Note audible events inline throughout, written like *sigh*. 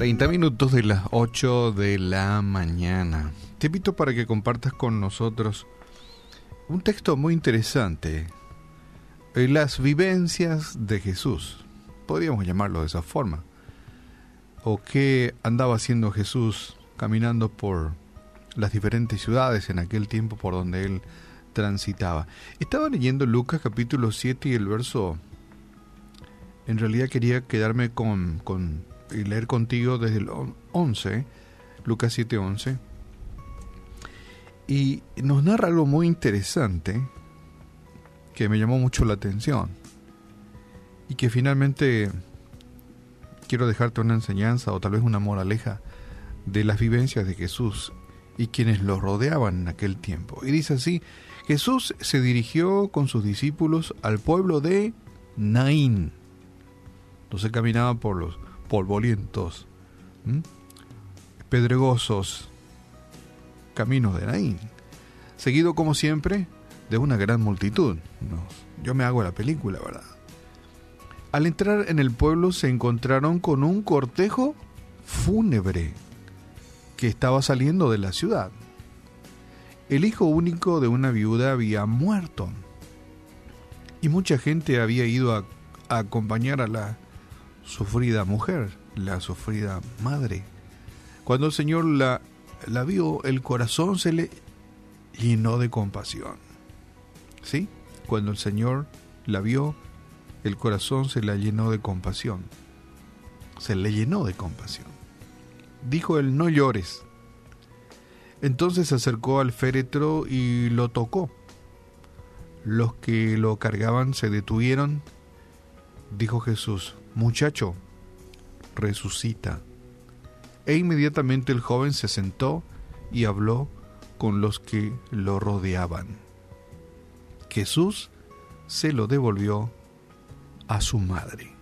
30 minutos de las 8 de la mañana. Te invito para que compartas con nosotros un texto muy interesante. Eh, las vivencias de Jesús. Podríamos llamarlo de esa forma. O qué andaba haciendo Jesús caminando por las diferentes ciudades en aquel tiempo por donde él transitaba. Estaba leyendo Lucas capítulo 7 y el verso... En realidad quería quedarme con, con y leer contigo desde el 11, Lucas 7, 11. Y nos narra algo muy interesante que me llamó mucho la atención y que finalmente quiero dejarte una enseñanza o tal vez una moraleja de las vivencias de Jesús y quienes lo rodeaban en aquel tiempo. Y dice así, Jesús se dirigió con sus discípulos al pueblo de Naín. Entonces caminaba por los polvorientos, pedregosos caminos de Naín, seguido como siempre de una gran multitud. yo me hago la película, ¿verdad? Al entrar en el pueblo se encontraron con un cortejo fúnebre que estaba saliendo de la ciudad. El hijo único de una viuda había muerto y mucha gente había ido a acompañar a la sufrida mujer, la sufrida madre. Cuando el Señor la, la vio, el corazón se le llenó de compasión. ¿Sí? Cuando el Señor la vio, el corazón se la llenó de compasión. Se le llenó de compasión. Dijo él, no llores. Entonces se acercó al féretro y lo tocó. Los que lo cargaban se detuvieron. Dijo Jesús, Muchacho, resucita. E inmediatamente el joven se sentó y habló con los que lo rodeaban. Jesús se lo devolvió a su madre.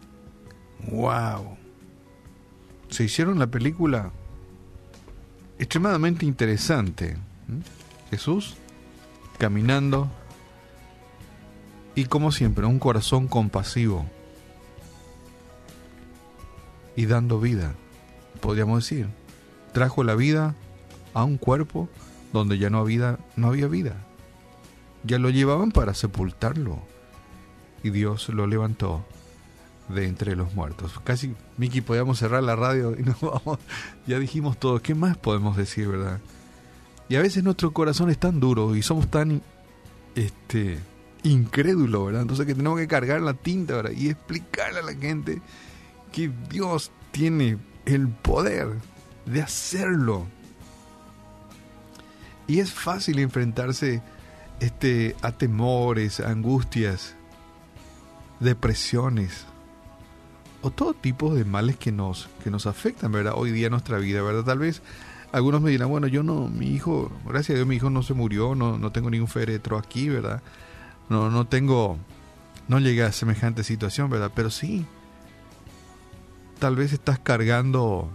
¡Wow! Se hicieron la película extremadamente interesante. Jesús caminando y como siempre un corazón compasivo y dando vida, podríamos decir. Trajo la vida a un cuerpo donde ya no había, no había vida. Ya lo llevaban para sepultarlo. Y Dios lo levantó de entre los muertos. Casi, Miki, podíamos cerrar la radio y nos *laughs* vamos. Ya dijimos todo. ¿Qué más podemos decir, verdad? Y a veces nuestro corazón es tan duro y somos tan este, incrédulos, ¿verdad? Entonces que tenemos que cargar la tinta, ¿verdad? Y explicarle a la gente que Dios tiene el poder de hacerlo. Y es fácil enfrentarse este, a temores, angustias, depresiones o todo tipo de males que nos, que nos afectan, ¿verdad? Hoy día nuestra vida, ¿verdad? Tal vez algunos me dirán, bueno, yo no, mi hijo, gracias a Dios mi hijo no se murió, no, no tengo ningún féretro aquí, ¿verdad? No, no tengo, no llegué a semejante situación, ¿verdad? Pero sí, Tal vez estás cargando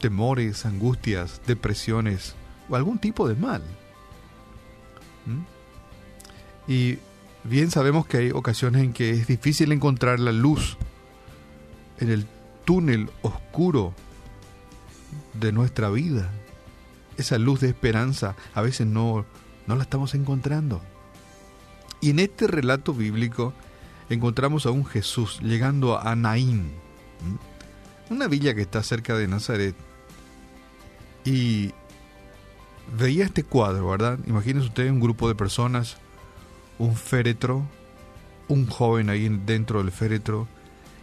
temores, angustias, depresiones o algún tipo de mal. ¿Mm? Y bien sabemos que hay ocasiones en que es difícil encontrar la luz en el túnel oscuro de nuestra vida. Esa luz de esperanza a veces no, no la estamos encontrando. Y en este relato bíblico encontramos a un Jesús llegando a Naín una villa que está cerca de Nazaret. Y veía este cuadro, ¿verdad? Imagínense ustedes un grupo de personas, un féretro, un joven ahí dentro del féretro,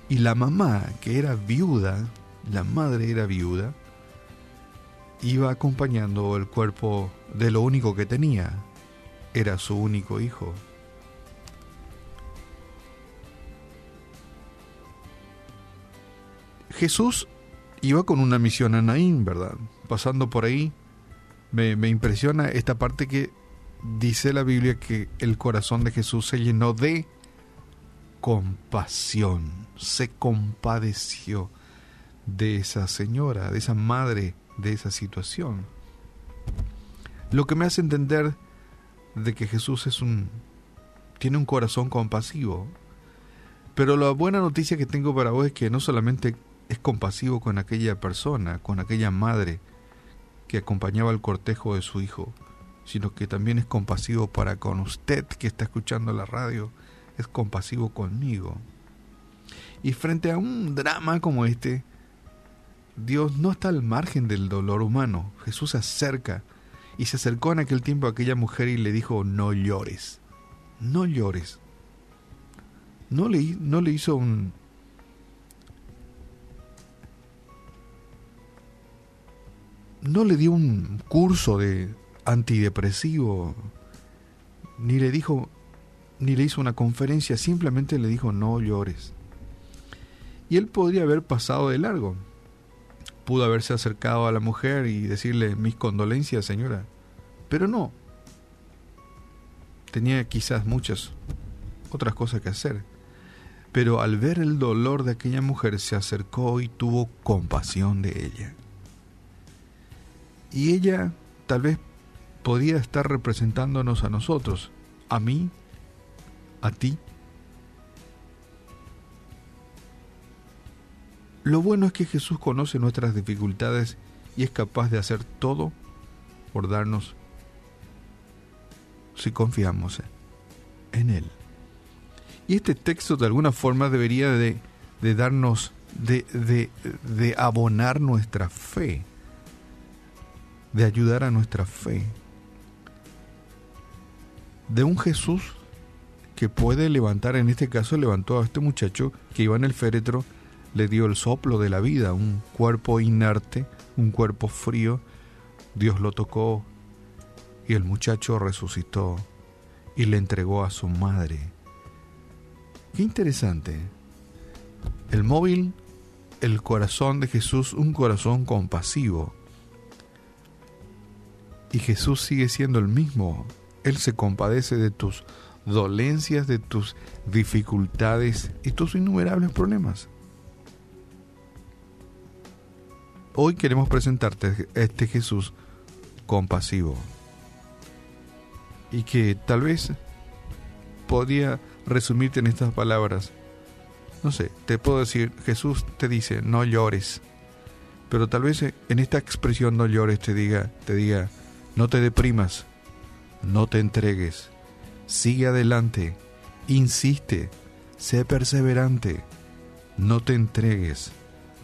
y la mamá, que era viuda, la madre era viuda, iba acompañando el cuerpo de lo único que tenía, era su único hijo. Jesús iba con una misión a Naín, ¿verdad? Pasando por ahí, me, impresiona esta parte que dice la Biblia que el corazón de Jesús se llenó de compasión, se compadeció de esa señora, de esa madre, de esa situación. Lo que me hace entender de que Jesús es un tiene un corazón compasivo. Pero la buena noticia que tengo para vos es que no solamente es compasivo con aquella persona, con aquella madre que acompañaba el cortejo de su hijo, sino que también es compasivo para con usted que está escuchando la radio, es compasivo conmigo. Y frente a un drama como este, Dios no está al margen del dolor humano. Jesús se acerca y se acercó en aquel tiempo a aquella mujer y le dijo, no llores, no llores. No le, no le hizo un... No le dio un curso de antidepresivo, ni le dijo, ni le hizo una conferencia, simplemente le dijo, no llores. Y él podría haber pasado de largo pudo haberse acercado a la mujer y decirle mis condolencias, señora. Pero no. Tenía quizás muchas otras cosas que hacer. Pero al ver el dolor de aquella mujer se acercó y tuvo compasión de ella. Y ella tal vez podía estar representándonos a nosotros, a mí, a ti, Lo bueno es que Jesús conoce nuestras dificultades y es capaz de hacer todo por darnos si confiamos en Él. Y este texto de alguna forma debería de, darnos, de, de abonar nuestra fe, de ayudar a nuestra fe. De un Jesús que puede levantar, en este caso levantó a este muchacho que iba en el féretro, le dio el soplo de la vida, un cuerpo inerte, un cuerpo frío. Dios lo tocó y el muchacho resucitó y le entregó a su madre. Qué interesante. El móvil, el corazón de Jesús, un corazón compasivo. Y Jesús sigue siendo el mismo. Él se compadece de tus dolencias, de tus dificultades y tus innumerables problemas. Hoy queremos presentarte este Jesús compasivo y que tal vez podría resumirte en estas palabras. No sé, te puedo decir, Jesús te dice, no llores. Pero tal vez en esta expresión no llores te diga, te diga, no te deprimas, no te entregues, sigue adelante, insiste, sé perseverante, no te entregues,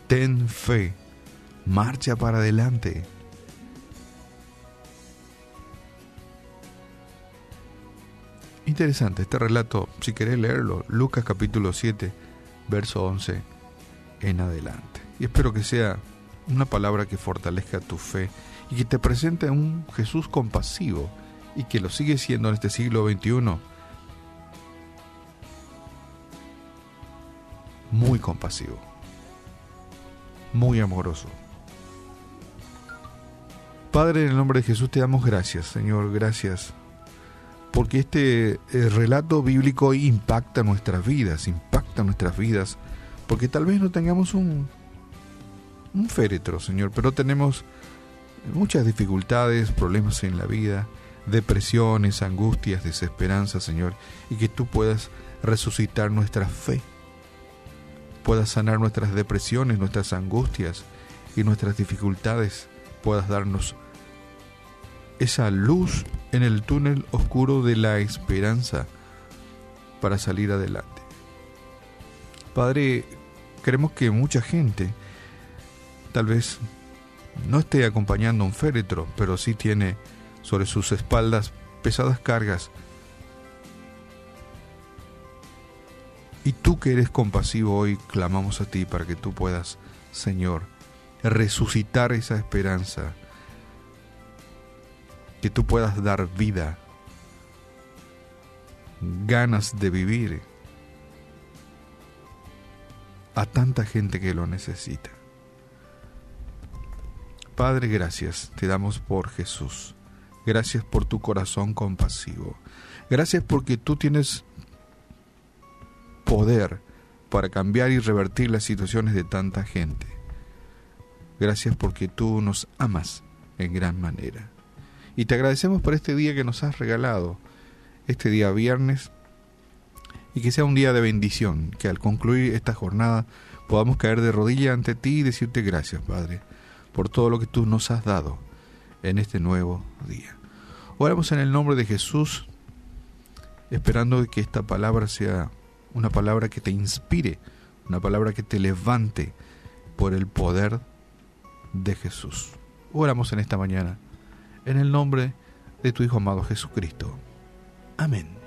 ten fe marcha para adelante. Interesante este relato, si querés leerlo, Lucas capítulo 7, verso 11 en adelante. Y espero que sea una palabra que fortalezca tu fe y que te presente un Jesús compasivo y que lo sigue siendo en este siglo XXI. Muy compasivo, muy amoroso. Padre, en el nombre de Jesús te damos gracias, Señor, gracias. Porque este eh, relato bíblico impacta nuestras vidas, impacta nuestras vidas. Porque tal vez no tengamos un, un féretro, Señor, pero tenemos muchas dificultades, problemas en la vida, depresiones, angustias, desesperanza, Señor, y que tú puedas resucitar nuestra fe, puedas sanar nuestras depresiones, nuestras angustias y nuestras dificultades puedas darnos esa luz en el túnel oscuro de la esperanza para salir adelante. Padre, creemos que mucha gente tal vez no esté acompañando un féretro, pero sí tiene sobre sus espaldas pesadas cargas. Y tú que eres compasivo hoy, clamamos a ti para que tú puedas, Señor, resucitar esa esperanza, que tú puedas dar vida, ganas de vivir a tanta gente que lo necesita. Padre, gracias te damos por Jesús. Gracias por tu corazón compasivo. Gracias porque tú tienes poder para cambiar y revertir las situaciones de tanta gente. Gracias porque tú nos amas en gran manera. Y te agradecemos por este día que nos has regalado, este día viernes, y que sea un día de bendición, que al concluir esta jornada podamos caer de rodillas ante ti y decirte gracias, Padre, por todo lo que tú nos has dado en este nuevo día. Oramos en el nombre de Jesús, esperando que esta palabra sea una palabra que te inspire, una palabra que te levante por el poder de Jesús. Oramos en esta mañana, en el nombre de tu Hijo amado Jesucristo. Amén.